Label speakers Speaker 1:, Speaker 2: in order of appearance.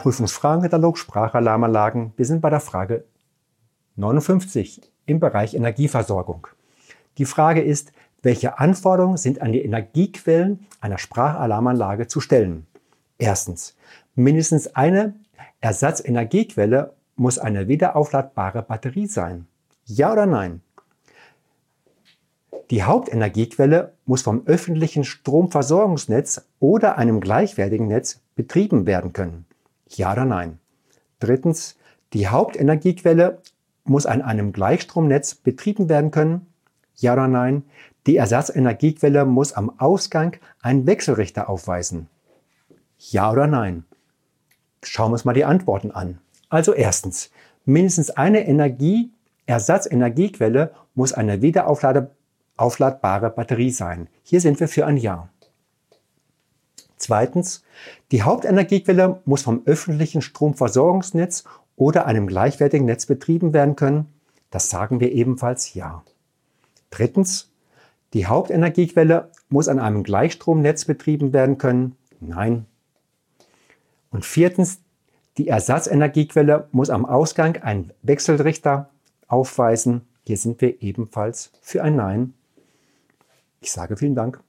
Speaker 1: Prüfungsfragenkatalog Sprachalarmanlagen. Wir sind bei der Frage 59 im Bereich Energieversorgung. Die Frage ist, welche Anforderungen sind an die Energiequellen einer Sprachalarmanlage zu stellen? Erstens, mindestens eine Ersatzenergiequelle muss eine wiederaufladbare Batterie sein. Ja oder nein? Die Hauptenergiequelle muss vom öffentlichen Stromversorgungsnetz oder einem gleichwertigen Netz betrieben werden können. Ja oder nein? Drittens, die Hauptenergiequelle muss an einem Gleichstromnetz betrieben werden können. Ja oder nein? Die Ersatzenergiequelle muss am Ausgang einen Wechselrichter aufweisen. Ja oder nein? Schauen wir uns mal die Antworten an. Also erstens, mindestens eine Energie, Ersatzenergiequelle muss eine wiederaufladbare Batterie sein. Hier sind wir für ein Ja. Zweitens, die Hauptenergiequelle muss vom öffentlichen Stromversorgungsnetz oder einem gleichwertigen Netz betrieben werden können. Das sagen wir ebenfalls Ja. Drittens, die Hauptenergiequelle muss an einem Gleichstromnetz betrieben werden können. Nein. Und viertens, die Ersatzenergiequelle muss am Ausgang einen Wechselrichter aufweisen. Hier sind wir ebenfalls für ein Nein. Ich sage vielen Dank.